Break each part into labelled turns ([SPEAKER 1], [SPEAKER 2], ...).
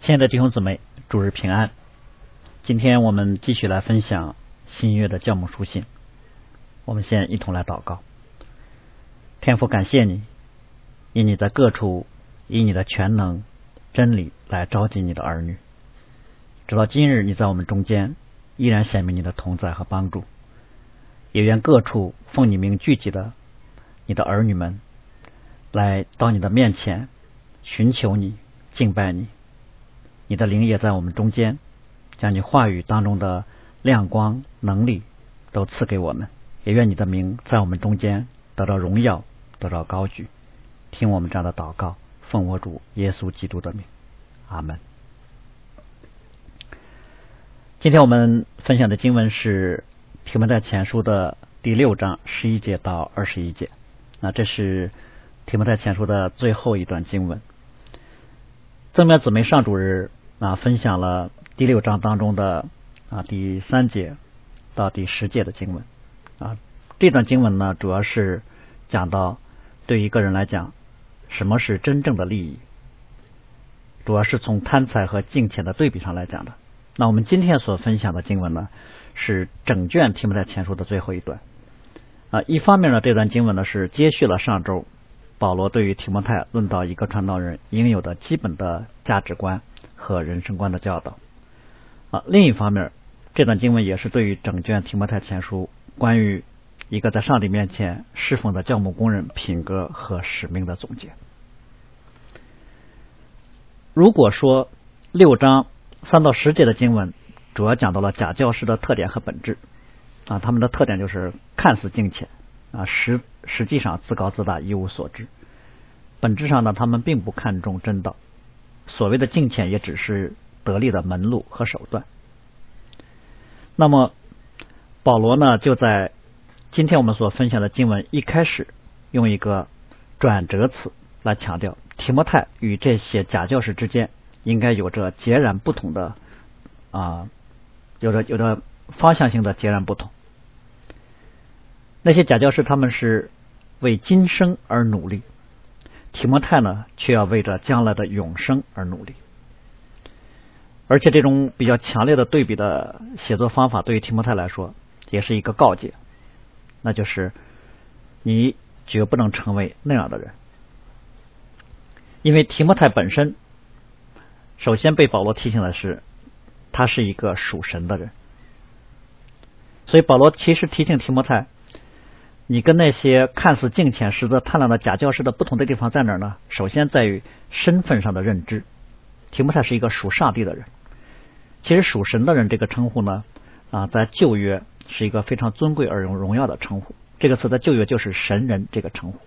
[SPEAKER 1] 亲爱的弟兄姊妹，主日平安。今天我们继续来分享新约的教母书信。我们先一同来祷告。天父，感谢你，因你在各处以你的全能、真理来召集你的儿女。直到今日，你在我们中间依然显明你的同在和帮助。也愿各处奉你名聚集的你的儿女们，来到你的面前寻求你、敬拜你。你的灵也在我们中间，将你话语当中的亮光、能力都赐给我们。也愿你的名在我们中间得到荣耀，得到高举。听我们这样的祷告，奉我主耶稣基督的名，阿门。今天我们分享的经文是提摩太前书的第六章十一节到二十一节。那这是提摩太前书的最后一段经文。正面姊妹上主日。啊，分享了第六章当中的啊第三节到第十节的经文啊，这段经文呢，主要是讲到对一个人来讲，什么是真正的利益，主要是从贪财和金钱的对比上来讲的。那我们今天所分享的经文呢，是整卷题目在前书的最后一段啊。一方面呢，这段经文呢是接续了上周保罗对于提摩太论到一个传道人应有的基本的价值观。和人生观的教导啊，另一方面，这段经文也是对于整卷提摩太前书关于一个在上帝面前侍奉的教牧工人品格和使命的总结。如果说六章三到十节的经文主要讲到了假教师的特点和本质啊，他们的特点就是看似敬虔啊，实实际上自高自大一无所知，本质上呢，他们并不看重真道。所谓的敬虔也只是得力的门路和手段。那么保罗呢，就在今天我们所分享的经文一开始，用一个转折词来强调提摩太与这些假教师之间应该有着截然不同的啊，有着有着方向性的截然不同。那些假教师他们是为今生而努力。提摩太呢，却要为着将来的永生而努力，而且这种比较强烈的对比的写作方法，对于提摩太来说，也是一个告诫，那就是你绝不能成为那样的人，因为提摩太本身，首先被保罗提醒的是，他是一个属神的人，所以保罗其实提醒提摩太。你跟那些看似敬虔实则贪婪的假教师的不同的地方在哪儿呢？首先在于身份上的认知。提摩太是一个属上帝的人，其实属神的人这个称呼呢，啊，在旧约是一个非常尊贵而荣荣耀的称呼。这个词在旧约就是神人这个称呼，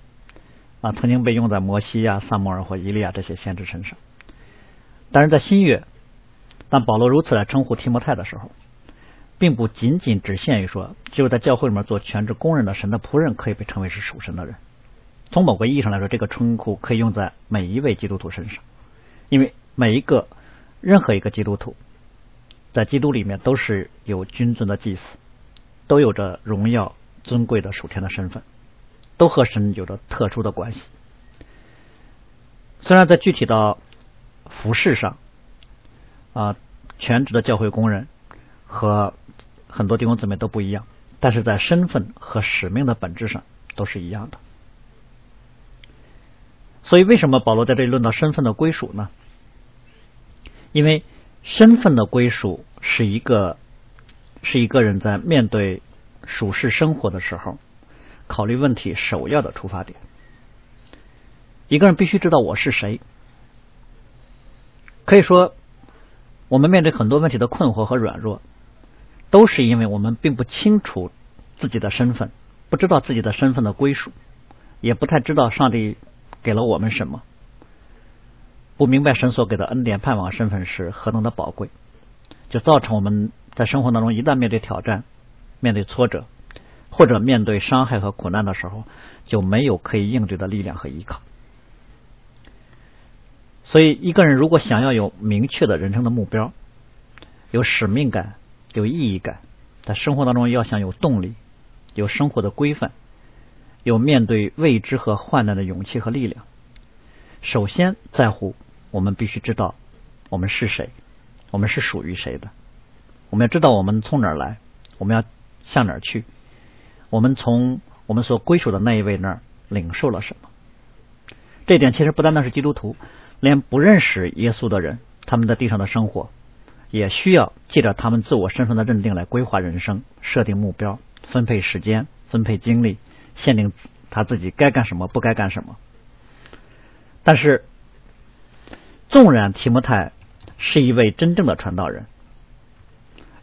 [SPEAKER 1] 啊，曾经被用在摩西啊、萨摩尔或伊利亚这些先知身上。但是在新约，当保罗如此来称呼提摩太的时候。并不仅仅只限于说，只有在教会里面做全职工人的神的仆人可以被称为是属神的人。从某个意义上来说，这个称呼可以用在每一位基督徒身上，因为每一个任何一个基督徒在基督里面都是有君尊的祭司，都有着荣耀尊贵的属天的身份，都和神有着特殊的关系。虽然在具体的服饰上啊，全职的教会工人和很多弟兄姊妹都不一样，但是在身份和使命的本质上都是一样的。所以，为什么保罗在这里论到身份的归属呢？因为身份的归属是一个是一个人在面对属世生活的时候考虑问题首要的出发点。一个人必须知道我是谁。可以说，我们面对很多问题的困惑和软弱。都是因为我们并不清楚自己的身份，不知道自己的身份的归属，也不太知道上帝给了我们什么，不明白神所给的恩典盼望身份是何等的宝贵，就造成我们在生活当中一旦面对挑战、面对挫折或者面对伤害和苦难的时候，就没有可以应对的力量和依靠。所以，一个人如果想要有明确的人生的目标，有使命感。有意义感，在生活当中要想有动力，有生活的规范，有面对未知和患难的勇气和力量。首先在乎，我们必须知道我们是谁，我们是属于谁的。我们要知道我们从哪儿来，我们要向哪儿去。我们从我们所归属的那一位那儿领受了什么？这点其实不单单是基督徒，连不认识耶稣的人，他们在地上的生活也需要借着他们自我身份的认定来规划人生、设定目标、分配时间、分配精力、限定他自己该干什么、不该干什么。但是，纵然提摩太是一位真正的传道人，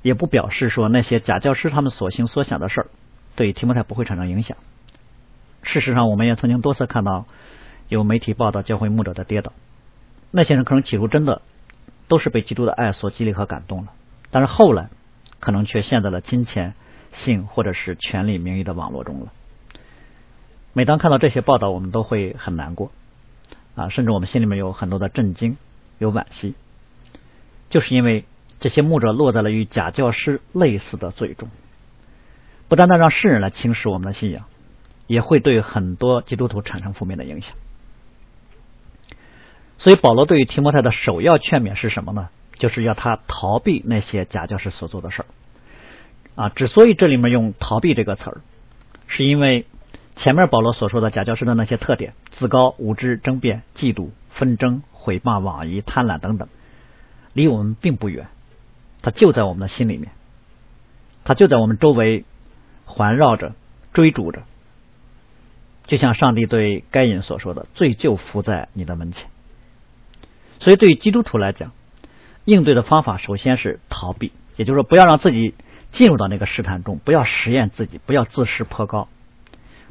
[SPEAKER 1] 也不表示说那些假教师他们所行所想的事儿对提摩太不会产生影响。事实上，我们也曾经多次看到有媒体报道教会牧者的跌倒，那些人可能起初真的都是被基督的爱所激励和感动了，但是后来可能却陷在了金钱、性或者是权力、名誉的网络中了。每当看到这些报道，我们都会很难过。啊，甚至我们心里面有很多的震惊，有惋惜，就是因为这些牧者落在了与假教师类似的罪中，不单单让世人来轻视我们的信仰，也会对很多基督徒产生负面的影响。所以保罗对于提摩太的首要劝勉是什么呢？就是要他逃避那些假教师所做的事儿。啊，之所以这里面用“逃避”这个词儿，是因为。前面保罗所说的假教师的那些特点：自高、无知、争辩、嫉妒、纷争、毁谤、妄疑、贪婪等等，离我们并不远，它就在我们的心里面，它就在我们周围环绕着、追逐着。就像上帝对该隐所说的：“罪就伏在你的门前。”所以，对于基督徒来讲，应对的方法首先是逃避，也就是说，不要让自己进入到那个试探中，不要实验自己，不要自视颇高。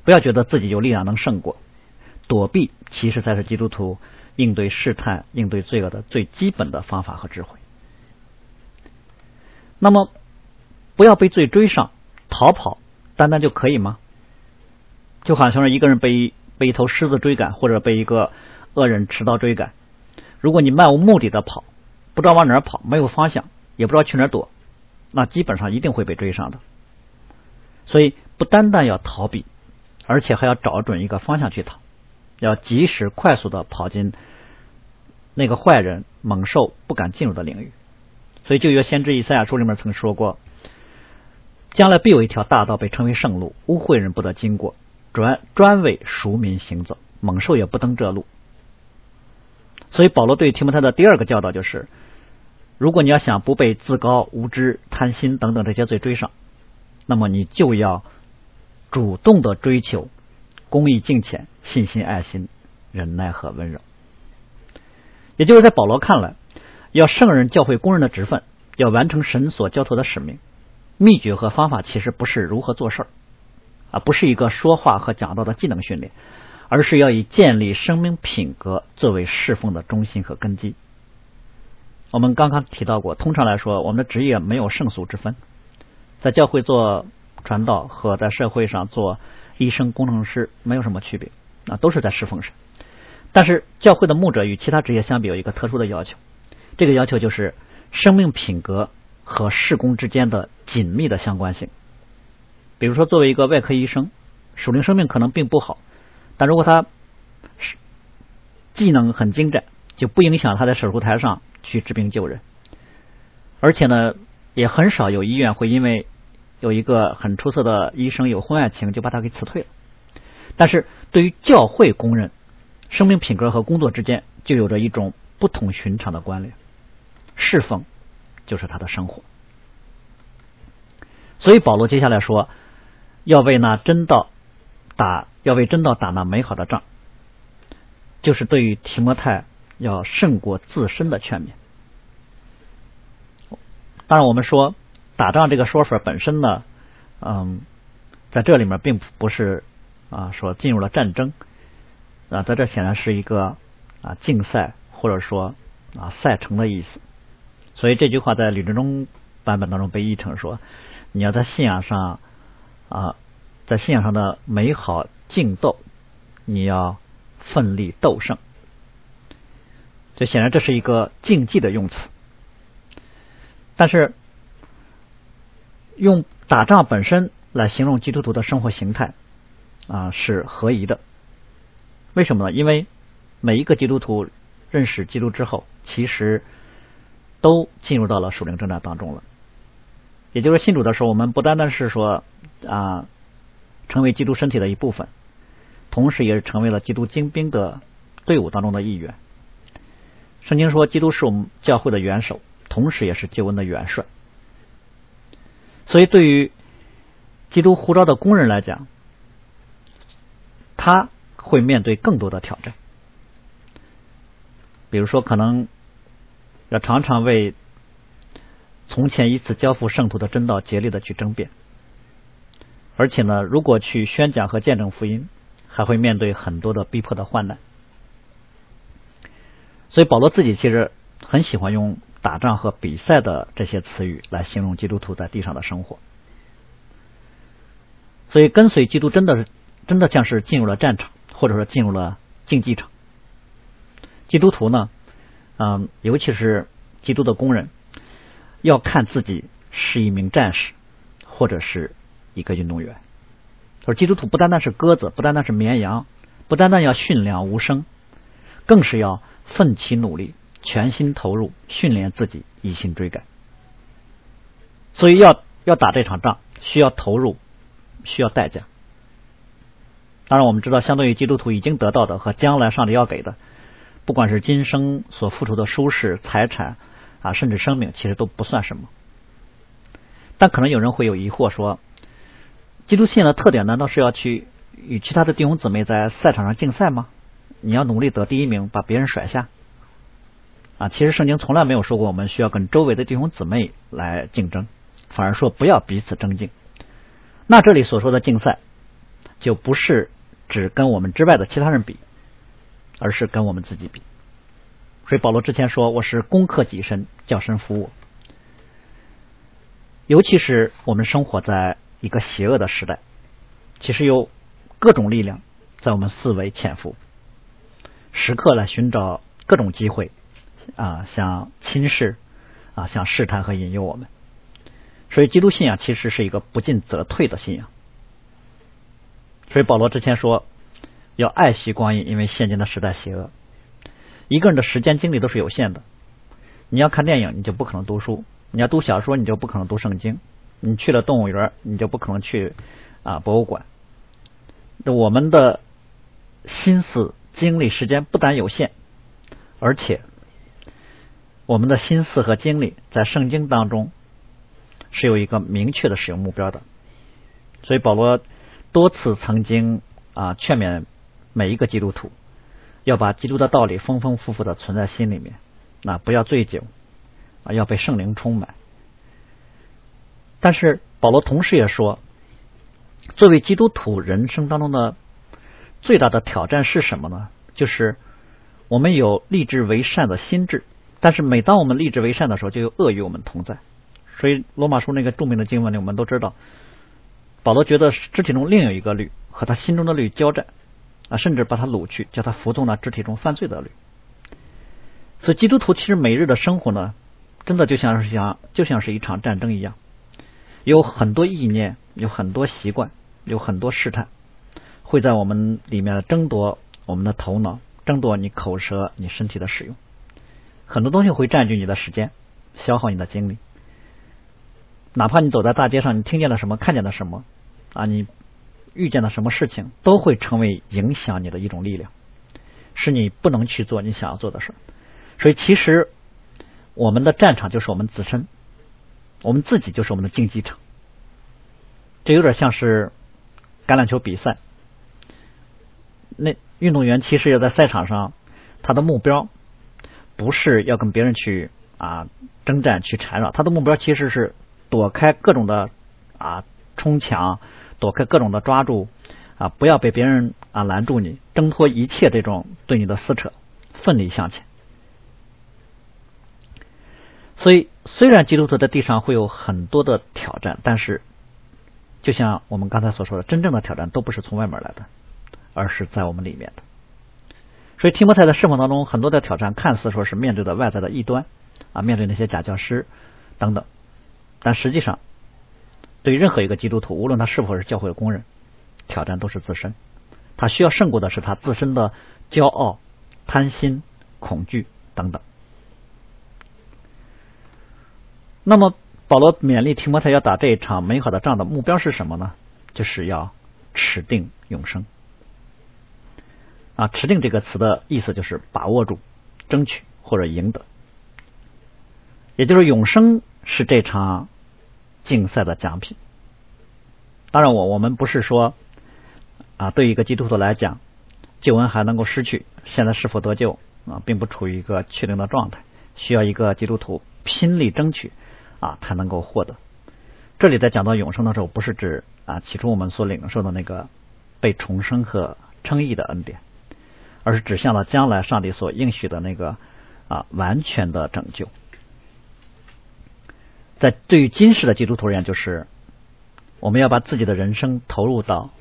[SPEAKER 1] 不要觉得自己有力量能胜过，躲避其实才是基督徒应对试探、应对罪恶的最基本的方法和智慧。那么，不要被罪追上，逃跑单单就可以吗？就好像是一个人被被一头狮子追赶，或者被一个恶人持刀追赶，如果你漫无目的的跑，不知道往哪儿跑，没有方向，也不知道去哪儿躲，那基本上一定会被追上的。所以，不单单要逃避。而且还要找准一个方向去逃，要及时快速的跑进那个坏人猛兽不敢进入的领域。所以，就有先知以赛亚书里面曾说过：“将来必有一条大道被称为圣路，污秽人不得经过，专专为赎民行走，猛兽也不登这路。”所以，保罗对提摩太的第二个教导就是：如果你要想不被自高、无知、贪心等等这些罪追上，那么你就要。主动的追求公益、敬虔、信心、爱心、忍耐和温柔，也就是在保罗看来，要圣人教会工人的职分，要完成神所交托的使命，秘诀和方法其实不是如何做事儿啊，不是一个说话和讲道的技能训练，而是要以建立生命品格作为侍奉的中心和根基。我们刚刚提到过，通常来说，我们的职业没有圣俗之分，在教会做。传道和在社会上做医生、工程师没有什么区别啊，都是在侍奉神。但是教会的牧者与其他职业相比有一个特殊的要求，这个要求就是生命品格和事工之间的紧密的相关性。比如说，作为一个外科医生，属灵生命可能并不好，但如果他是技能很精湛，就不影响他在手术台上去治病救人。而且呢，也很少有医院会因为有一个很出色的医生有婚外情，就把他给辞退了。但是对于教会公认，生命品格和工作之间就有着一种不同寻常的关联，侍奉就是他的生活。所以保罗接下来说，要为那真道打，要为真道打那美好的仗，就是对于提摩太要胜过自身的劝勉。当然，我们说。打仗这个说法本身呢，嗯，在这里面并不是啊说进入了战争啊，在这显然是一个啊竞赛或者说啊赛程的意思。所以这句话在吕振中版本当中被译成说，你要在信仰上啊，在信仰上的美好竞斗，你要奋力斗胜。这显然这是一个竞技的用词，但是。用打仗本身来形容基督徒的生活形态啊是合宜的。为什么呢？因为每一个基督徒认识基督之后，其实都进入到了属灵征战当中了。也就是信主的时候，我们不单单是说啊，成为基督身体的一部分，同时也是成为了基督精兵的队伍当中的一员。圣经说，基督是我们教会的元首，同时也是救恩的元帅。所以，对于基督呼召的工人来讲，他会面对更多的挑战。比如说，可能要常常为。从前一次交付圣徒的真道，竭力的去争辩，而且呢，如果去宣讲和见证福音，还会面对很多的逼迫的患难。所以保罗自己其实很喜欢用打仗和比赛的这些词语来形容基督徒在地上的生活。所以跟随基督真的是真的像是进入了战场，或者说进入了竞技场。基督徒呢，嗯，尤其是基督的工人。要看自己是一名战士，或者是一个运动员。说基督徒不单单是鸽子，不单单是绵羊，不单单要驯良无声，更是要奋起努力，全心投入训练自己，一心追赶。所以要要打这场仗，需要投入，需要代价。当然，我们知道，相对于基督徒已经得到的和将来上帝要给的，不管是今生所付出的舒适、财产。啊，甚至生命其实都不算什么，但可能有人会有疑惑说，基督信仰的特点难道是要去与其他的弟兄姊妹在赛场上竞赛吗？你要努力得第一名，把别人甩下？啊，其实圣经从来没有说过我们需要跟周围的弟兄姊妹来竞争，反而说不要彼此争竞。那这里所说的竞赛，就不是只跟我们之外的其他人比，而是跟我们自己比。所以保罗之前说：“我是攻克己身，叫身服务。”尤其是我们生活在一个邪恶的时代，其实有各种力量在我们四围潜伏，时刻来寻找各种机会啊，想轻视啊，想试探和引诱我们。所以，基督信仰其实是一个不进则退的信仰。所以保罗之前说：“要爱惜光阴，因为现今的时代邪恶。”一个人的时间精力都是有限的，你要看电影，你就不可能读书；你要读小说，你就不可能读圣经；你去了动物园，你就不可能去啊博物馆。我们的心思、精力、时间不但有限，而且我们的心思和精力在圣经当中是有一个明确的使用目标的。所以保罗多次曾经啊劝勉每一个基督徒。要把基督的道理丰丰富富的存在心里面，那不要醉酒啊，要被圣灵充满。但是保罗同时也说，作为基督徒人生当中的最大的挑战是什么呢？就是我们有立志为善的心智，但是每当我们立志为善的时候，就有恶与我们同在。所以罗马书那个著名的经文里，我们都知道，保罗觉得肢体中另有一个律和他心中的律交战。啊，甚至把他掳去，叫他服从了肢体中犯罪的律。所以，基督徒其实每日的生活呢，真的就像是像就像是一场战争一样，有很多意念，有很多习惯，有很多试探，会在我们里面争夺我们的头脑，争夺你口舌、你身体的使用。很多东西会占据你的时间，消耗你的精力。哪怕你走在大街上，你听见了什么，看见了什么啊，你。遇见了什么事情，都会成为影响你的一种力量，使你不能去做你想要做的事。所以，其实我们的战场就是我们自身，我们自己就是我们的竞技场。这有点像是橄榄球比赛，那运动员其实要在赛场上，他的目标不是要跟别人去啊征战去缠绕，他的目标其实是躲开各种的啊冲抢。躲开各种的抓住啊，不要被别人啊拦住你，挣脱一切这种对你的撕扯，奋力向前。所以，虽然基督徒在地上会有很多的挑战，但是，就像我们刚才所说的，真正的挑战都不是从外面来的，而是在我们里面的。所以，提摩太在侍奉当中，很多的挑战看似说是面对的外在的异端啊，面对那些假教师等等，但实际上。对任何一个基督徒，无论他是否是教会的工人，挑战都是自身。他需要胜过的是他自身的骄傲、贪心、恐惧等等。那么保罗勉励提摩太要打这一场美好的仗的目标是什么呢？就是要持定永生。啊，持定这个词的意思就是把握住、争取或者赢得，也就是永生是这场竞赛的奖品。当然，我我们不是说啊，对一个基督徒来讲，救恩还能够失去，现在是否得救啊，并不处于一个确定的状态，需要一个基督徒拼力争取啊，才能够获得。这里在讲到永生的时候，不是指啊起初我们所领受的那个被重生和称义的恩典。而是指向了将来上帝所应许的那个啊完全的拯救。在对于今世的基督徒而言，就是我们要把自己的人生投入到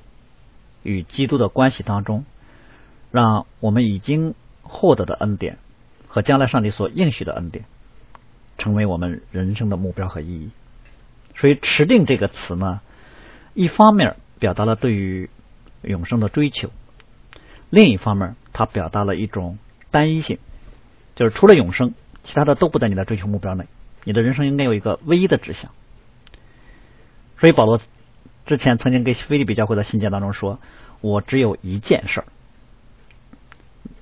[SPEAKER 1] 与基督的关系当中，让我们已经获得的恩典和将来上帝所应许的恩典，成为我们人生的目标和意义。所以“持定”这个词呢，一方面表达了对于永生的追求。另一方面，它表达了一种单一性，就是除了永生，其他的都不在你的追求目标内。你的人生应该有一个唯一的指向。所以保罗之前曾经给菲利比教会的信件当中说：“我只有一件事儿，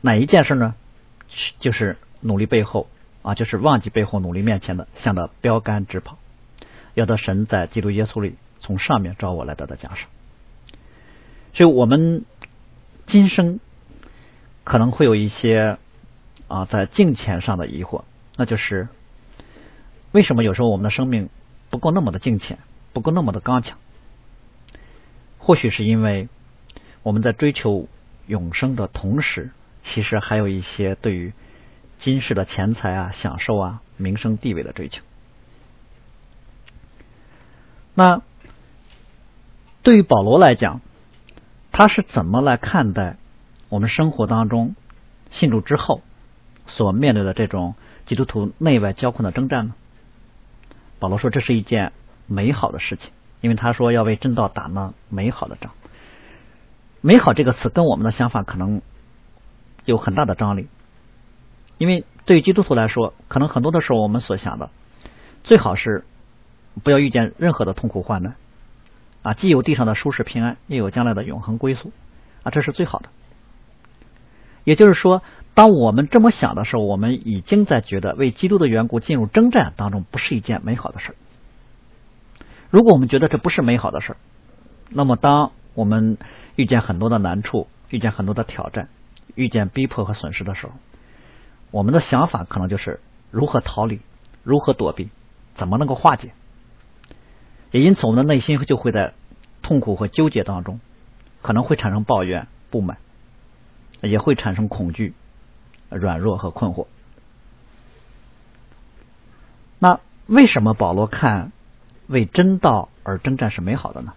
[SPEAKER 1] 哪一件事呢？就是努力背后啊，就是忘记背后，努力面前的，向着标杆直跑，要得神在基督耶稣里从上面招我来得的奖赏。”所以，我们。今生可能会有一些啊，在金钱上的疑惑，那就是为什么有时候我们的生命不够那么的金钱，不够那么的刚强？或许是因为我们在追求永生的同时，其实还有一些对于今世的钱财啊、享受啊、名声地位的追求。那对于保罗来讲，他是怎么来看待我们生活当中信主之后所面对的这种基督徒内外交困的征战呢？保罗说这是一件美好的事情，因为他说要为正道打那美好的仗。美好这个词跟我们的想法可能有很大的张力，因为对于基督徒来说，可能很多的时候我们所想的最好是不要遇见任何的痛苦患难。啊，既有地上的舒适平安，又有将来的永恒归宿，啊，这是最好的。也就是说，当我们这么想的时候，我们已经在觉得为基督的缘故进入征战当中不是一件美好的事儿。如果我们觉得这不是美好的事儿，那么当我们遇见很多的难处、遇见很多的挑战、遇见逼迫和损失的时候，我们的想法可能就是如何逃离、如何躲避、怎么能够化解。也因此，我们的内心就会在痛苦和纠结当中，可能会产生抱怨、不满，也会产生恐惧、软弱和困惑。那为什么保罗看为真道而征战是美好的呢？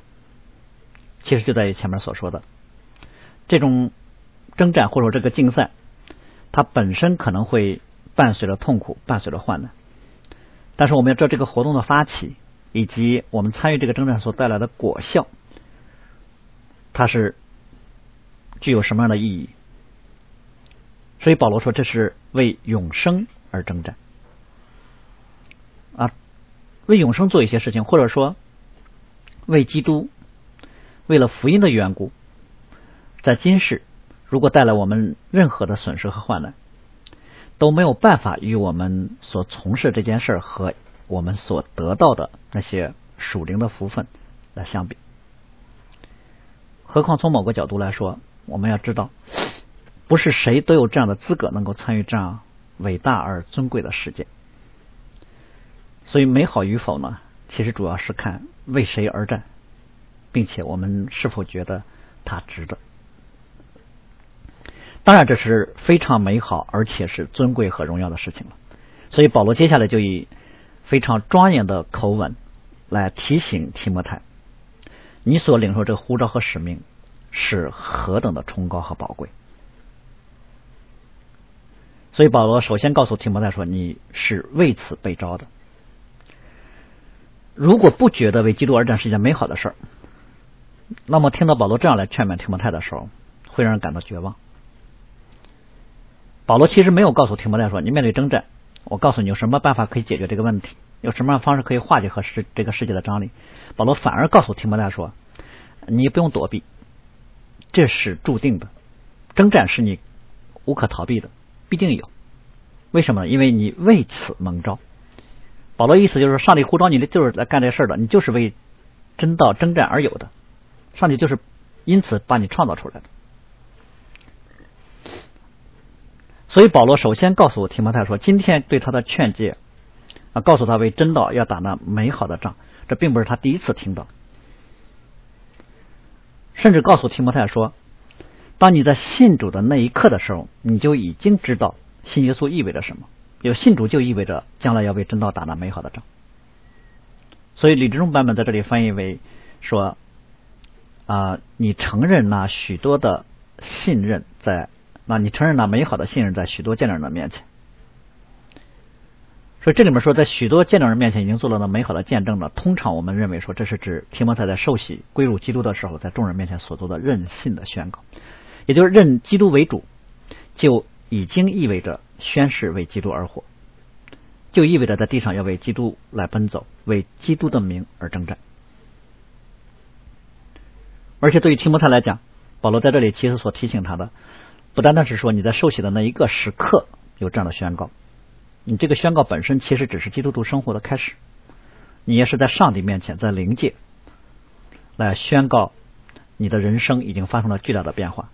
[SPEAKER 1] 其实就在于前面所说的，这种征战或者这个竞赛，它本身可能会伴随着痛苦，伴随着患难。但是我们要知道，这个活动的发起。以及我们参与这个征战所带来的果效，它是具有什么样的意义？所以保罗说，这是为永生而征战啊，为永生做一些事情，或者说为基督、为了福音的缘故，在今世如果带来我们任何的损失和患难，都没有办法与我们所从事这件事和。我们所得到的那些属灵的福分来相比，何况从某个角度来说，我们要知道，不是谁都有这样的资格能够参与这样伟大而尊贵的事件。所以，美好与否呢？其实主要是看为谁而战，并且我们是否觉得它值得。当然，这是非常美好而且是尊贵和荣耀的事情了。所以，保罗接下来就以。非常庄严的口吻来提醒提摩太，你所领受这个呼召和使命是何等的崇高和宝贵。所以保罗首先告诉提摩太说：“你是为此被召的。如果不觉得为基督而战是一件美好的事儿，那么听到保罗这样来劝勉提摩太的时候，会让人感到绝望。保罗其实没有告诉提摩太说：你面对征战。”我告诉你有什么办法可以解决这个问题，有什么样方式可以化解和世这个世界的张力。保罗反而告诉提摩太说：“你不用躲避，这是注定的，征战是你无可逃避的，必定有。为什么呢？因为你为此蒙召。保罗意思就是，上帝呼召你的就是来干这事儿的，你就是为真道征战而有的，上帝就是因此把你创造出来的。”所以保罗首先告诉提摩太说，今天对他的劝诫啊，告诉他为真道要打那美好的仗，这并不是他第一次听到，甚至告诉提摩太说，当你在信主的那一刻的时候，你就已经知道信耶稣意味着什么。有信主就意味着将来要为真道打那美好的仗。所以李志忠版本在这里翻译为说啊，你承认那许多的信任在。那你承认了美好的信任在许多见证人的面前，所以这里面说在许多见证人面前已经做了那美好的见证了。通常我们认为说这是指提摩太在受洗归入基督的时候，在众人面前所做的任性的宣告，也就是认基督为主，就已经意味着宣誓为基督而活，就意味着在地上要为基督来奔走，为基督的名而征战。而且对于提摩太来讲，保罗在这里其实所提醒他的。不单单是说你在受洗的那一个时刻有这样的宣告，你这个宣告本身其实只是基督徒生活的开始，你也是在上帝面前，在灵界来宣告你的人生已经发生了巨大的变化，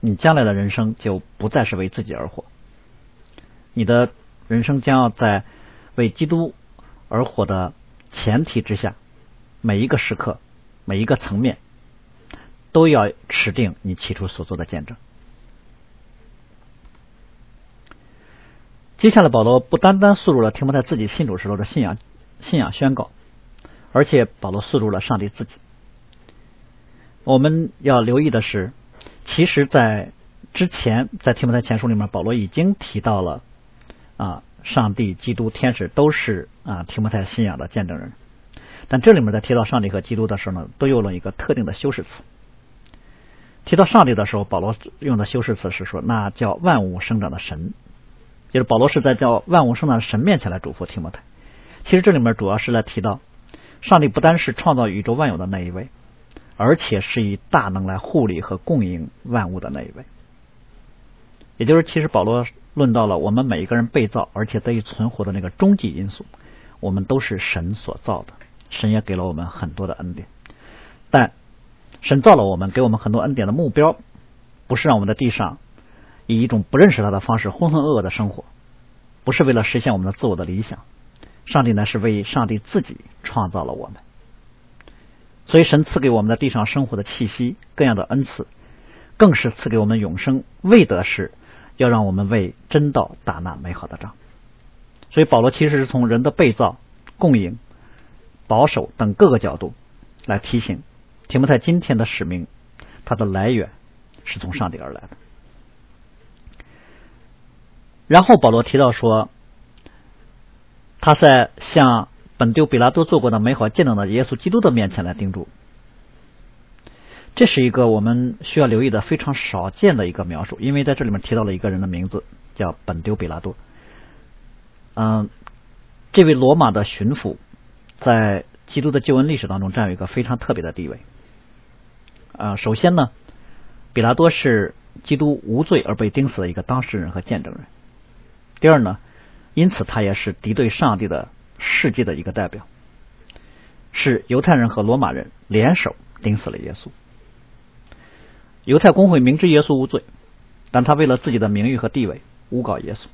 [SPEAKER 1] 你将来的人生就不再是为自己而活，你的人生将要在为基督而活的前提之下，每一个时刻，每一个层面。都要持定你起初所做的见证。接下来，保罗不单单诉入了提摩太自己信主时候的信仰信仰宣告，而且保罗诉入了上帝自己。我们要留意的是，其实，在之前在提摩太前书里面，保罗已经提到了啊，上帝、基督、天使都是啊提摩太信仰的见证人。但这里面在提到上帝和基督的时候呢，都用了一个特定的修饰词。提到上帝的时候，保罗用的修饰词是说，那叫万物生长的神，就是保罗是在叫万物生长的神面前来嘱咐提摩太。其实这里面主要是来提到，上帝不单是创造宇宙万有的那一位，而且是以大能来护理和供应万物的那一位。也就是，其实保罗论到了我们每一个人被造而且得以存活的那个终极因素，我们都是神所造的，神也给了我们很多的恩典，但。神造了我们，给我们很多恩典的目标，不是让我们在地上以一种不认识他的方式浑浑噩噩的生活，不是为了实现我们的自我的理想。上帝呢，是为上帝自己创造了我们，所以神赐给我们在地上生活的气息，各样的恩赐，更是赐给我们永生，为的是要让我们为真道打那美好的仗。所以保罗其实是从人的被造、供应、保守等各个角度来提醒。提摩太今天的使命，它的来源是从上帝而来的。然后保罗提到说，他在向本丢比拉多做过的美好见证的耶稣基督的面前来叮嘱，这是一个我们需要留意的非常少见的一个描述，因为在这里面提到了一个人的名字，叫本丢比拉多。嗯，这位罗马的巡抚在基督的救恩历史当中占有一个非常特别的地位。啊，首先呢，比拉多是基督无罪而被钉死的一个当事人和见证人。第二呢，因此他也是敌对上帝的世界的一个代表，是犹太人和罗马人联手钉死了耶稣。犹太公会明知耶稣无罪，但他为了自己的名誉和地位诬告耶稣。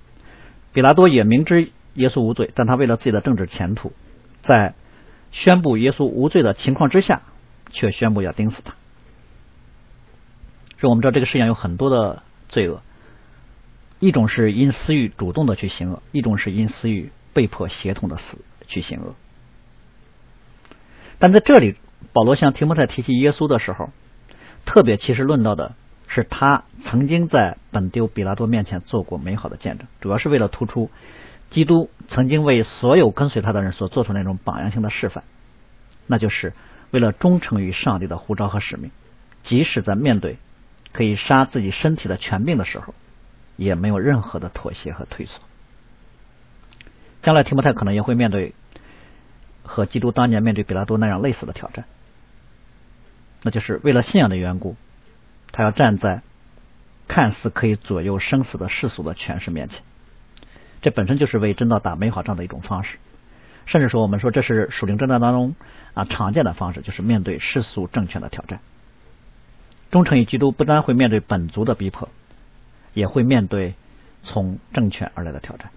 [SPEAKER 1] 比拉多也明知耶稣无罪，但他为了自己的政治前途，在宣布耶稣无罪的情况之下，却宣布要钉死他。是我们知道这个世界上有很多的罪恶，一种是因私欲主动的去行恶，一种是因私欲被迫协同的死去行恶。但在这里，保罗向提摩太提起耶稣的时候，特别其实论到的是他曾经在本丢比拉多面前做过美好的见证，主要是为了突出基督曾经为所有跟随他的人所做出那种榜样性的示范，那就是为了忠诚于上帝的呼召和使命，即使在面对。可以杀自己身体的权柄的时候，也没有任何的妥协和退缩。将来提摩太可能也会面对和基督当年面对比拉多那样类似的挑战，那就是为了信仰的缘故，他要站在看似可以左右生死的世俗的权势面前。这本身就是为真道打美好仗的一种方式，甚至说我们说这是属灵征战当中啊常见的方式，就是面对世俗政权的挑战。忠诚于基督不单会面对本族的逼迫，也会面对从政权而来的挑战。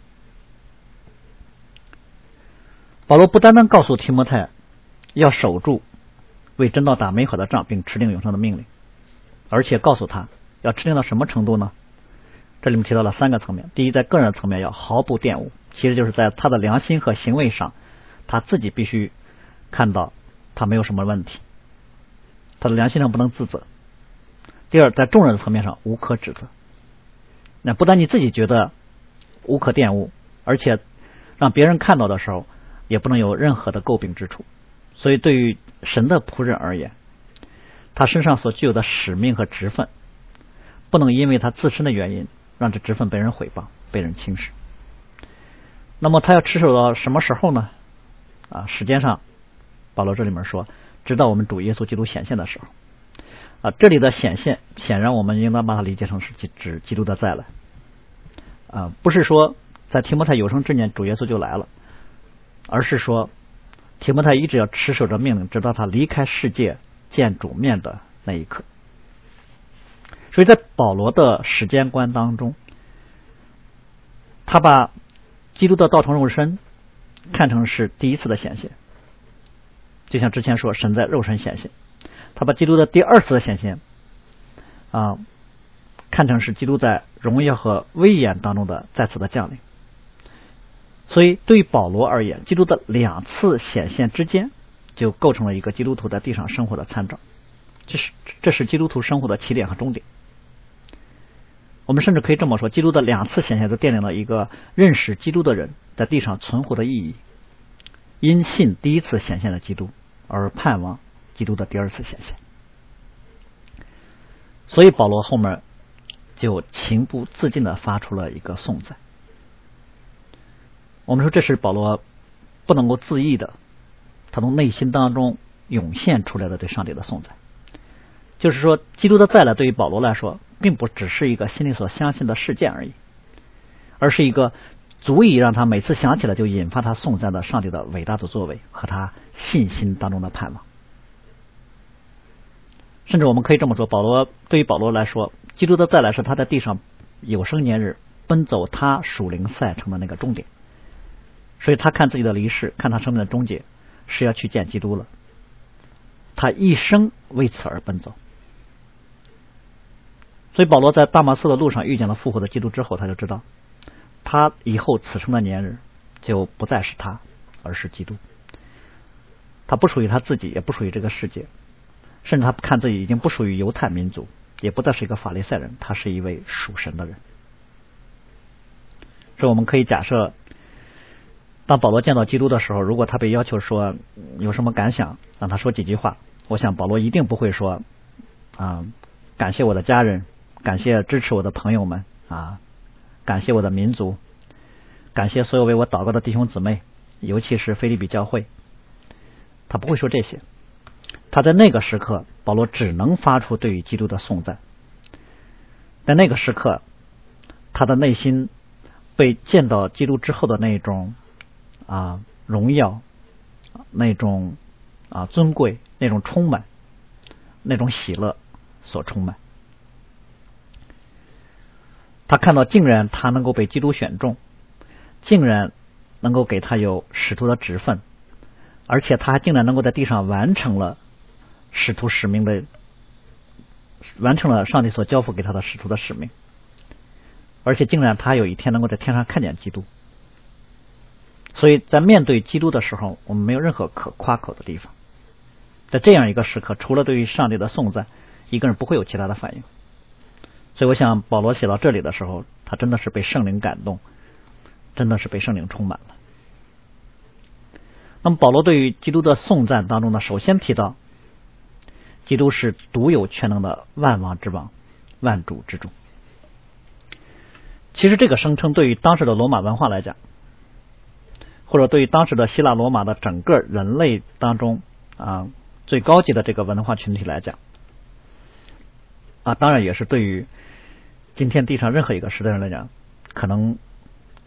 [SPEAKER 1] 保罗不单单告诉提摩太要守住为真道打美好的仗，并持定永生的命令，而且告诉他要持定到什么程度呢？这里面提到了三个层面：第一，在个人层面要毫不玷污，其实就是在他的良心和行为上，他自己必须看到他没有什么问题，他的良心上不能自责。第二，在众人的层面上无可指责。那不但你自己觉得无可玷污，而且让别人看到的时候，也不能有任何的诟病之处。所以，对于神的仆人而言，他身上所具有的使命和职分，不能因为他自身的原因让这职分被人毁谤、被人轻视。那么，他要持守到什么时候呢？啊，时间上，保罗这里面说，直到我们主耶稣基督显现的时候。啊，这里的显现，显然我们应当把它理解成是指基督的再来。啊，不是说在提摩太有生之年主耶稣就来了，而是说提摩太一直要持守着命令，直到他离开世界见主面的那一刻。所以在保罗的时间观当中，他把基督的道成肉身看成是第一次的显现，就像之前说神在肉身显现。他把基督的第二次的显现啊看成是基督在荣耀和威严当中的再次的降临，所以对于保罗而言，基督的两次显现之间就构成了一个基督徒在地上生活的参照，这是这是基督徒生活的起点和终点。我们甚至可以这么说，基督的两次显现都奠定了一个认识基督的人在地上存活的意义，因信第一次显现的基督而盼望。基督的第二次显现，所以保罗后面就情不自禁的发出了一个颂赞。我们说这是保罗不能够自抑的，他从内心当中涌现出来的对上帝的颂赞。就是说，基督的再来对于保罗来说，并不只是一个心里所相信的事件而已，而是一个足以让他每次想起来就引发他颂赞的上帝的伟大的作为和他信心当中的盼望。甚至我们可以这么说，保罗对于保罗来说，基督的再来是他在地上有生年日奔走他属灵赛程的那个终点，所以他看自己的离世，看他生命的终结是要去见基督了，他一生为此而奔走。所以保罗在大马色的路上遇见了复活的基督之后，他就知道，他以后此生的年日就不再是他，而是基督，他不属于他自己，也不属于这个世界。甚至他看自己已经不属于犹太民族，也不再是一个法利赛人，他是一位属神的人。所以我们可以假设，当保罗见到基督的时候，如果他被要求说有什么感想，让他说几句话，我想保罗一定不会说啊，感谢我的家人，感谢支持我的朋友们啊，感谢我的民族，感谢所有为我祷告的弟兄姊妹，尤其是菲利比教会，他不会说这些。他在那个时刻，保罗只能发出对于基督的颂赞。在那个时刻，他的内心被见到基督之后的那种啊荣耀、那种啊尊贵、那种充满、那种喜乐所充满。他看到，竟然他能够被基督选中，竟然能够给他有使徒的职分，而且他还竟然能够在地上完成了。使徒使命的完成了上帝所交付给他的使徒的使命，而且竟然他有一天能够在天上看见基督，所以在面对基督的时候，我们没有任何可夸口的地方。在这样一个时刻，除了对于上帝的颂赞，一个人不会有其他的反应。所以，我想保罗写到这里的时候，他真的是被圣灵感动，真的是被圣灵充满了。那么，保罗对于基督的颂赞当中呢，首先提到。基督是独有全能的万王之王，万主之主。其实这个声称对于当时的罗马文化来讲，或者对于当时的希腊罗马的整个人类当中啊最高级的这个文化群体来讲，啊，当然也是对于今天地上任何一个时代人来讲，可能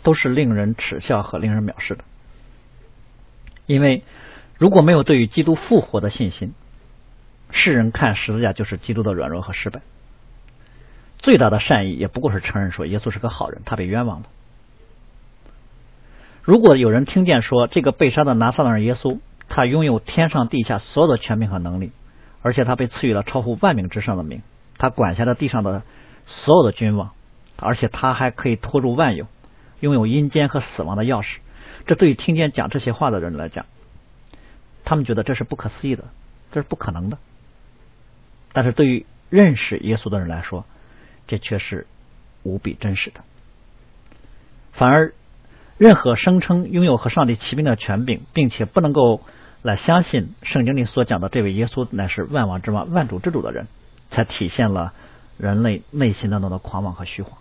[SPEAKER 1] 都是令人耻笑和令人藐视的。因为如果没有对于基督复活的信心，世人看十字架就是基督的软弱和失败。最大的善意也不过是承认说耶稣是个好人，他被冤枉了。如果有人听见说这个被杀的拿撒勒人耶稣，他拥有天上地下所有的权柄和能力，而且他被赐予了超乎万名之上的名，他管辖着地上的所有的君王，而且他还可以拖住万有，拥有阴间和死亡的钥匙。这对于听见讲这些话的人来讲，他们觉得这是不可思议的，这是不可能的。但是对于认识耶稣的人来说，这却是无比真实的。反而，任何声称拥有和上帝齐名的权柄，并且不能够来相信圣经里所讲的这位耶稣乃是万王之王、万主之主的人，才体现了人类内心当中的狂妄和虚晃。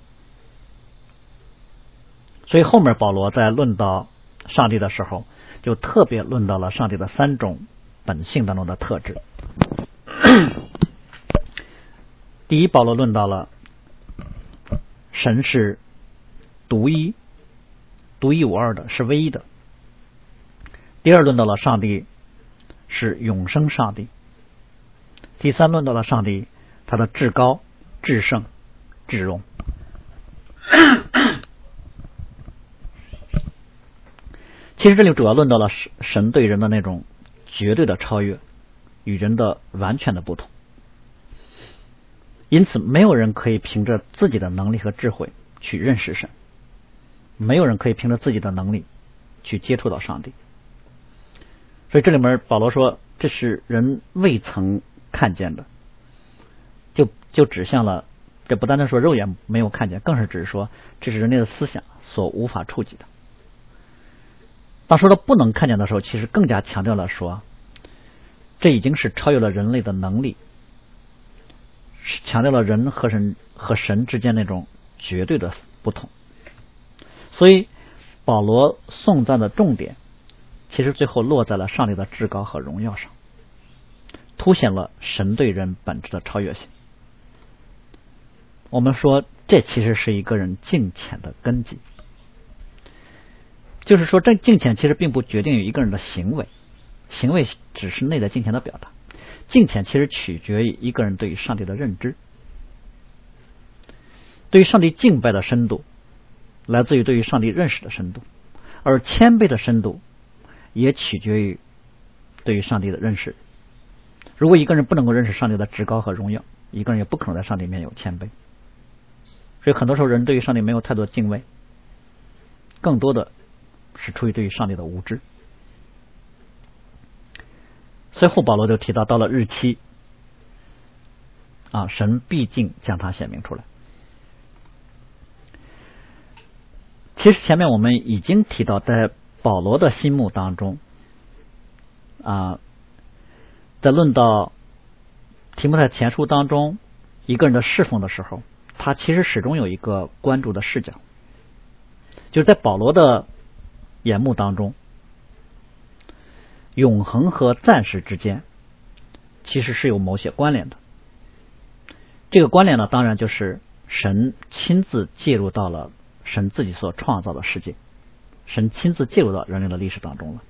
[SPEAKER 1] 所以后面保罗在论到上帝的时候，就特别论到了上帝的三种本性当中的特质。第一，保罗论到了神是独一、独一无二的，是唯一的。第二，论到了上帝是永生上帝。第三，论到了上帝他的至高、至圣、至荣。其实这里主要论到了神神对人的那种绝对的超越，与人的完全的不同。因此，没有人可以凭着自己的能力和智慧去认识神，没有人可以凭着自己的能力去接触到上帝。所以这里面保罗说，这是人未曾看见的，就就指向了，这不单单说肉眼没有看见，更是指说这是人类的思想所无法触及的。当说到不能看见的时候，其实更加强调了说，这已经是超越了人类的能力，是强调了人和神和神之间那种绝对的不同。所以保罗颂赞的重点，其实最后落在了上帝的至高和荣耀上，凸显了神对人本质的超越性。我们说，这其实是一个人敬虔的根基。就是说，这敬虔其实并不决定于一个人的行为，行为只是内在敬虔的表达。敬虔其实取决于一个人对于上帝的认知，对于上帝敬拜的深度，来自于对于上帝认识的深度，而谦卑的深度也取决于对于上帝的认识。如果一个人不能够认识上帝的至高和荣耀，一个人也不可能在上帝面前有谦卑。所以很多时候，人对于上帝没有太多敬畏，更多的。是出于对于上帝的无知。随后保罗就提到，到了日期，啊，神毕竟将他显明出来。其实前面我们已经提到，在保罗的心目当中，啊，在论到提摩太前书当中一个人的侍奉的时候，他其实始终有一个关注的视角，就是在保罗的。眼目当中，永恒和暂时之间其实是有某些关联的。这个关联呢，当然就是神亲自介入到了神自己所创造的世界，神亲自介入到人类的历史当中了。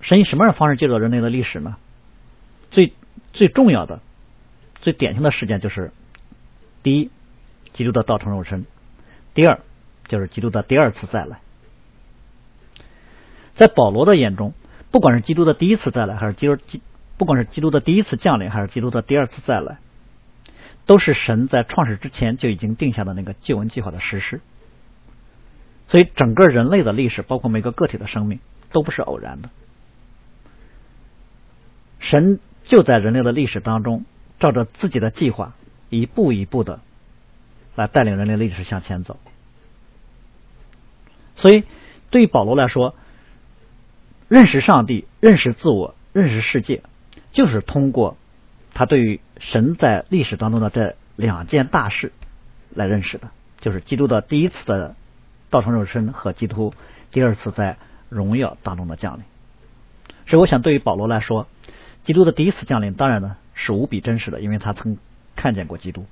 [SPEAKER 1] 神以什么样的方式介入到人类的历史呢？最最重要的、最典型的事件就是：第一，基督的道成肉身；第二。就是基督的第二次再来，在保罗的眼中，不管是基督的第一次再来，还是基督，不管是基督的第一次降临，还是基督的第二次再来，都是神在创始之前就已经定下的那个救恩计划的实施。所以，整个人类的历史，包括每个个体的生命，都不是偶然的。神就在人类的历史当中，照着自己的计划，一步一步的来带领人类历史向前走。所以，对于保罗来说，认识上帝、认识自我、认识世界，就是通过他对于神在历史当中的这两件大事来认识的，就是基督的第一次的道成肉身和基督第二次在荣耀当中的降临。所以，我想对于保罗来说，基督的第一次降临，当然呢是无比真实的，因为他曾看见过基督。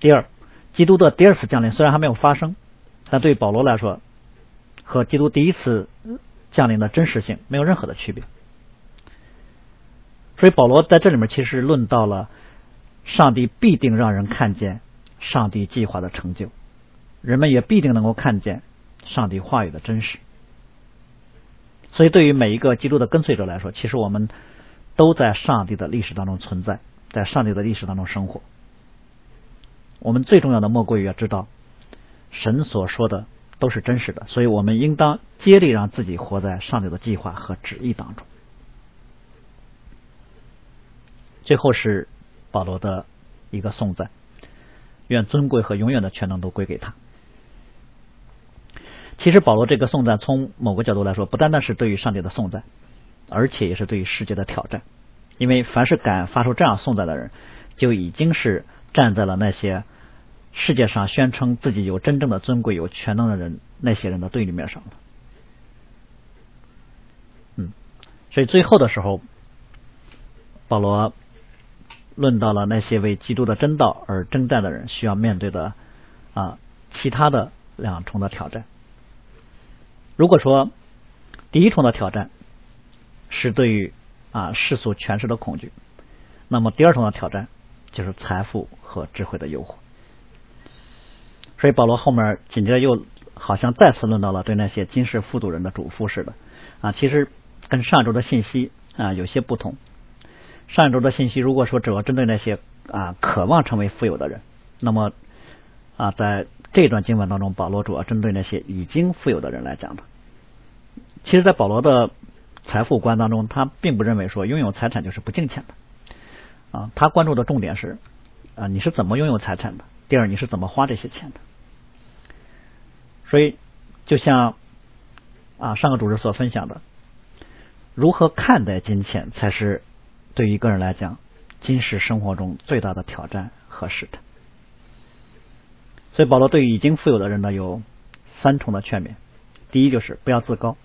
[SPEAKER 1] 第二，基督的第二次降临虽然还没有发生，但对保罗来说，和基督第一次降临的真实性没有任何的区别。所以，保罗在这里面其实论到了上帝必定让人看见上帝计划的成就，人们也必定能够看见上帝话语的真实。所以，对于每一个基督的跟随者来说，其实我们都在上帝的历史当中存在，在上帝的历史当中生活。我们最重要的莫过于要知道，神所说的都是真实的，所以我们应当竭力让自己活在上帝的计划和旨意当中。最后是保罗的一个颂赞，愿尊贵和永远的全能都归给他。其实保罗这个颂赞，从某个角度来说，不单单是对于上帝的颂赞，而且也是对于世界的挑战。因为凡是敢发出这样颂赞的人，就已经是站在了那些世界上宣称自己有真正的尊贵、有全能的人那些人的对立面上了。嗯，所以最后的时候，保罗。论到了那些为基督的真道而征战的人需要面对的啊其他的两重的挑战。如果说第一重的挑战是对于啊世俗权势的恐惧，那么第二重的挑战就是财富和智慧的诱惑。所以保罗后面紧接着又好像再次论到了对那些今世富足人的嘱咐似的啊，其实跟上周的信息啊有些不同。上周的信息，如果说主要针对那些啊渴望成为富有的人，那么啊在这段经文当中，保罗主要针对那些已经富有的人来讲的。其实，在保罗的财富观当中，他并不认为说拥有财产就是不挣钱的啊，他关注的重点是啊你是怎么拥有财产的，第二你是怎么花这些钱的。所以，就像啊上个主持所分享的，如何看待金钱才是。对于个人来讲，今世生活中最大的挑战和试探。所以保罗对于已经富有的人呢，有三重的劝勉：第一，就是不要自高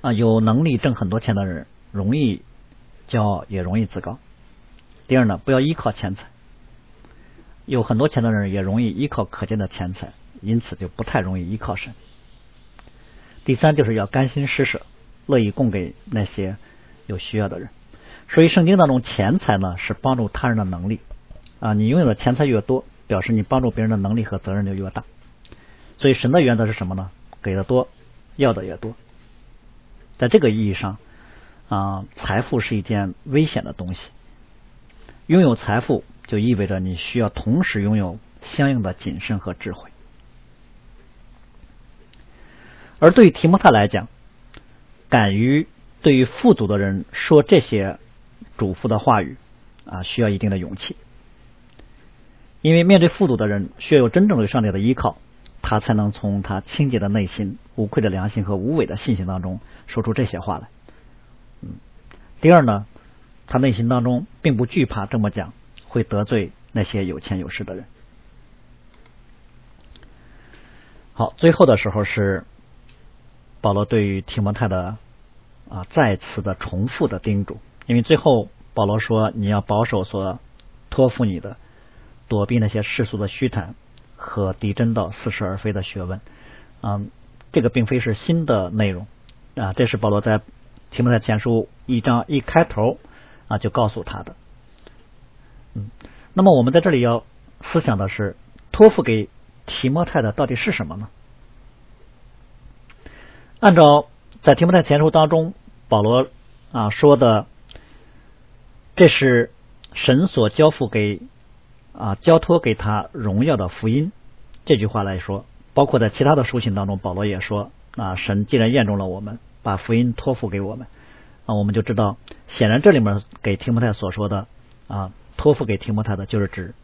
[SPEAKER 1] 啊，有能力挣很多钱的人容易骄傲，也容易自高；第二呢，不要依靠钱财，有很多钱的人也容易依靠可见的钱财，因此就不太容易依靠神；第三，就是要甘心施舍，乐意供给那些有需要的人。所以圣经当中，钱财呢是帮助他人的能力啊，你拥有的钱财越多，表示你帮助别人的能力和责任就越大。所以神的原则是什么呢？给的多，要的也多。在这个意义上啊，财富是一件危险的东西。拥有财富就意味着你需要同时拥有相应的谨慎和智慧。而对于提摩太来讲，敢于对于富足的人说这些。嘱咐的话语啊，需要一定的勇气，因为面对富足的人，需要有真正对上帝的依靠，他才能从他清洁的内心、无愧的良心和无伪的信心当中说出这些话来。嗯，第二呢，他内心当中并不惧怕这么讲会得罪那些有钱有势的人。好，最后的时候是保罗对于提摩太的啊再次的重复的叮嘱。因为最后保罗说：“你要保守所托付你的，躲避那些世俗的虚谈和敌真道似是而非的学问。”嗯，这个并非是新的内容啊，这是保罗在提摩太前书一章一开头啊就告诉他的。嗯，那么我们在这里要思想的是，托付给提摩太的到底是什么呢？按照在提摩太前书当中保罗啊说的。这是神所交付给啊交托给他荣耀的福音。这句话来说，包括在其他的书信当中，保罗也说啊，神既然验中了我们，把福音托付给我们啊，我们就知道，显然这里面给提摩太所说的啊，托付给提摩太的，就是指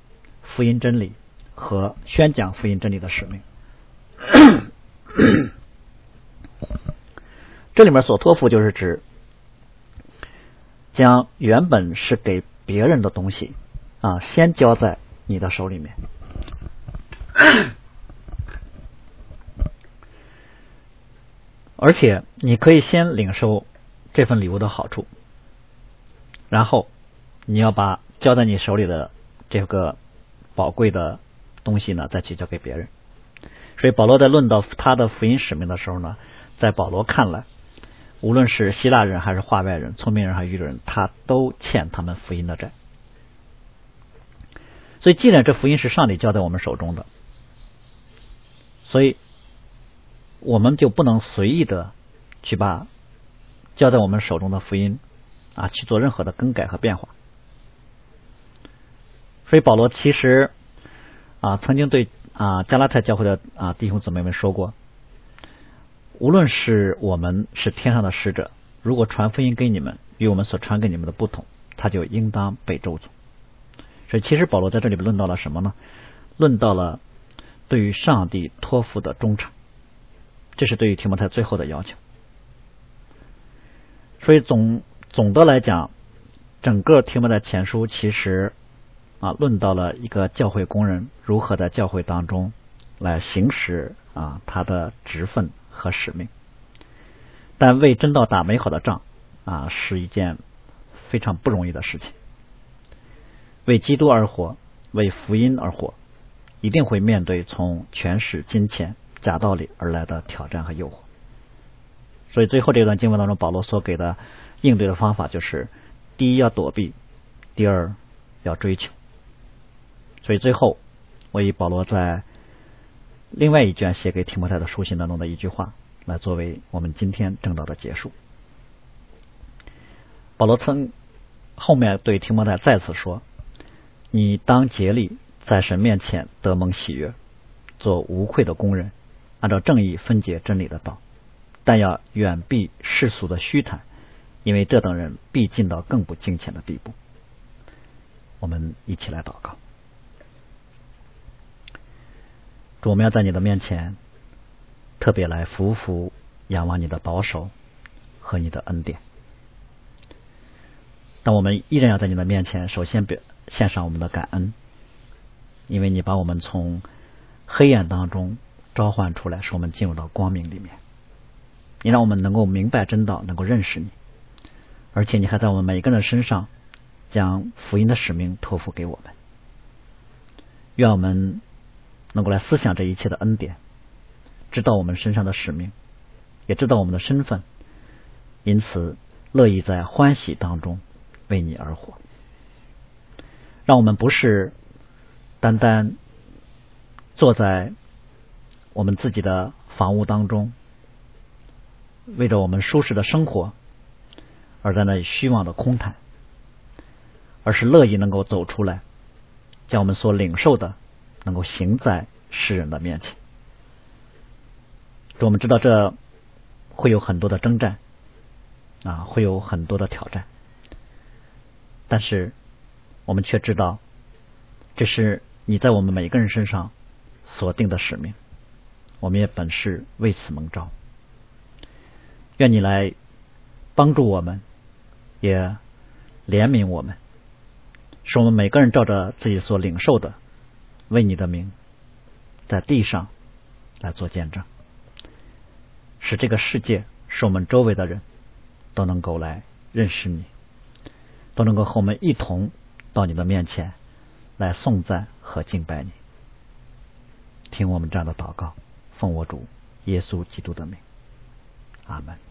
[SPEAKER 1] 福音真理和宣讲福音真理的使命。这里面所托付就是指。将原本是给别人的东西啊，先交在你的手里面。而且你可以先领受这份礼物的好处，然后你要把交在你手里的这个宝贵的东西呢，再去交给别人。所以保罗在论到他的福音使命的时候呢，在保罗看来，无论是希腊人还是化外人，聪明人还是愚人，他都欠他们福音的债。所以，既然这福音是上帝交在我们手中的，所以我们就不能随意的去把交在我们手中的福音啊去做任何的更改和变化。所以，保罗其实啊曾经对啊加拉太教会的啊弟兄姊妹们说过，无论是我们是天上的使者，如果传福音给你们与我们所传给你们的不同，他就应当被咒诅。所以，其实保罗在这里边论到了什么呢？论到了对于上帝托付的忠诚，这是对于提摩太最后的要求。所以总总的来讲，整个提摩太前书其实啊，论到了一个教会工人如何在教会当中来行使啊他的职分和使命。但为真道打美好的仗啊，是一件非常不容易的事情。为基督而活，为福音而活，一定会面对从权势、金钱、假道理而来的挑战和诱惑。所以最后这段经文当中，保罗所给的应对的方法就是：第一要躲避，第二要追求。所以最后，我以保罗在另外一卷写给提摩太的书信当中的一句话，来作为我们今天正道的结束。保罗曾后面对提摩太再次说。你当竭力在神面前得蒙喜悦，做无愧的工人，按照正义分解真理的道，但要远避世俗的虚谈，因为这等人必进到更不敬虔的地步。我们一起来祷告，主，我们要在你的面前特别来服服仰望你的保守和你的恩典。但我们依然要在你的面前，首先表。献上我们的感恩，因为你把我们从黑暗当中召唤出来，使我们进入到光明里面。你让我们能够明白真道，能够认识你，而且你还在我们每一个人身上将福音的使命托付给我们。愿我们能够来思想这一切的恩典，知道我们身上的使命，也知道我们的身份，因此乐意在欢喜当中为你而活。让我们不是单单坐在我们自己的房屋当中，为着我们舒适的生活而在那里虚妄的空谈，而是乐意能够走出来，将我们所领受的能够行在世人的面前。我们知道这会有很多的征战啊，会有很多的挑战，但是。我们却知道，这是你在我们每个人身上所定的使命。我们也本是为此蒙召。愿你来帮助我们，也怜悯我们，使我们每个人照着自己所领受的，为你的名在地上来做见证，使这个世界，使我们周围的人都能够来认识你，都能够和我们一同。到你的面前来颂赞和敬拜你，听我们这样的祷告，奉我主耶稣基督的名，阿门。